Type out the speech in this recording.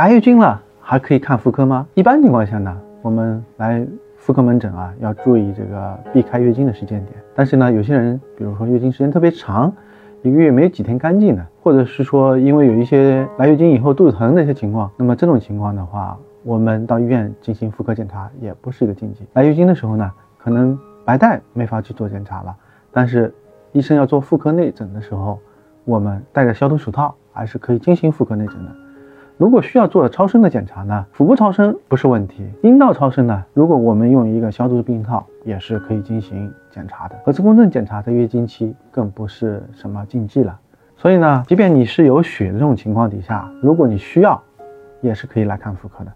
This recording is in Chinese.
来月经了还可以看妇科吗？一般情况下呢，我们来妇科门诊啊，要注意这个避开月经的时间点。但是呢，有些人比如说月经时间特别长，一个月没有几天干净的，或者是说因为有一些来月经以后肚子疼的一些情况，那么这种情况的话，我们到医院进行妇科检查也不是一个禁忌。来月经的时候呢，可能白带没法去做检查了，但是医生要做妇科内诊的时候，我们戴着消毒手套还是可以进行妇科内诊的。如果需要做超声的检查呢，腹部超声不是问题，阴道超声呢，如果我们用一个消毒的避孕套也是可以进行检查的。核磁共振检查在月经期更不是什么禁忌了。所以呢，即便你是有血的这种情况底下，如果你需要，也是可以来看妇科的。